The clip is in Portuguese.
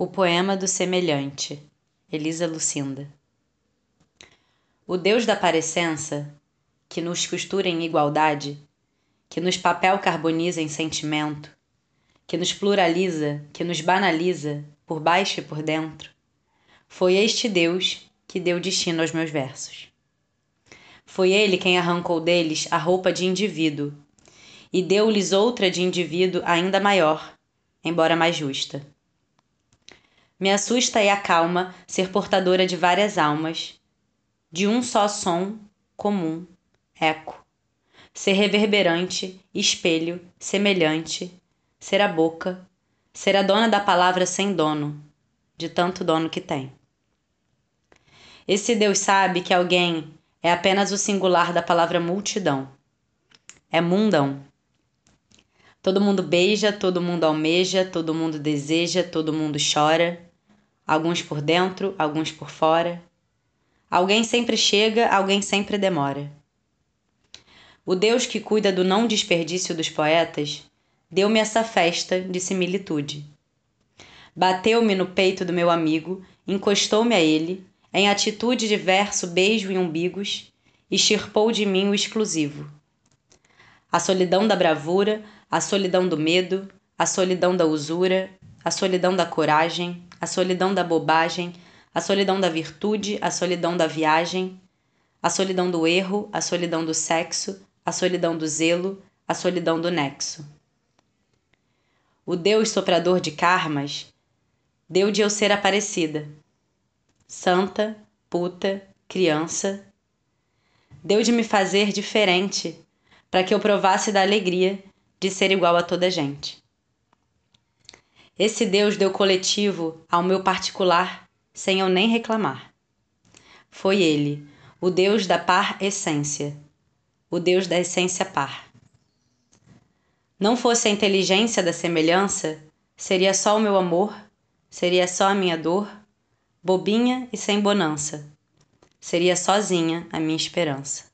O poema do semelhante, Elisa Lucinda. O Deus da parecença, que nos costura em igualdade, que nos papel carboniza em sentimento, que nos pluraliza, que nos banaliza, por baixo e por dentro, foi este Deus que deu destino aos meus versos. Foi ele quem arrancou deles a roupa de indivíduo e deu-lhes outra de indivíduo ainda maior, embora mais justa. Me assusta e acalma ser portadora de várias almas, de um só som comum, eco. Ser reverberante, espelho, semelhante, ser a boca, ser a dona da palavra sem dono, de tanto dono que tem. Esse Deus sabe que alguém é apenas o singular da palavra multidão. É mundão. Todo mundo beija, todo mundo almeja, todo mundo deseja, todo mundo chora alguns por dentro, alguns por fora. Alguém sempre chega, alguém sempre demora. O Deus que cuida do não desperdício dos poetas deu-me essa festa de similitude. Bateu-me no peito do meu amigo, encostou-me a ele, em atitude de verso, beijo e umbigos, e xirpou de mim o exclusivo. A solidão da bravura, a solidão do medo, a solidão da usura, a solidão da coragem, a solidão da bobagem, a solidão da virtude, a solidão da viagem, a solidão do erro, a solidão do sexo, a solidão do zelo, a solidão do nexo. O Deus soprador de karmas deu de eu ser aparecida, santa, puta, criança, deu de me fazer diferente para que eu provasse da alegria de ser igual a toda gente. Esse Deus deu coletivo ao meu particular sem eu nem reclamar. Foi ele, o Deus da par essência, o Deus da essência par. Não fosse a inteligência da semelhança, seria só o meu amor, seria só a minha dor, bobinha e sem bonança. Seria sozinha a minha esperança.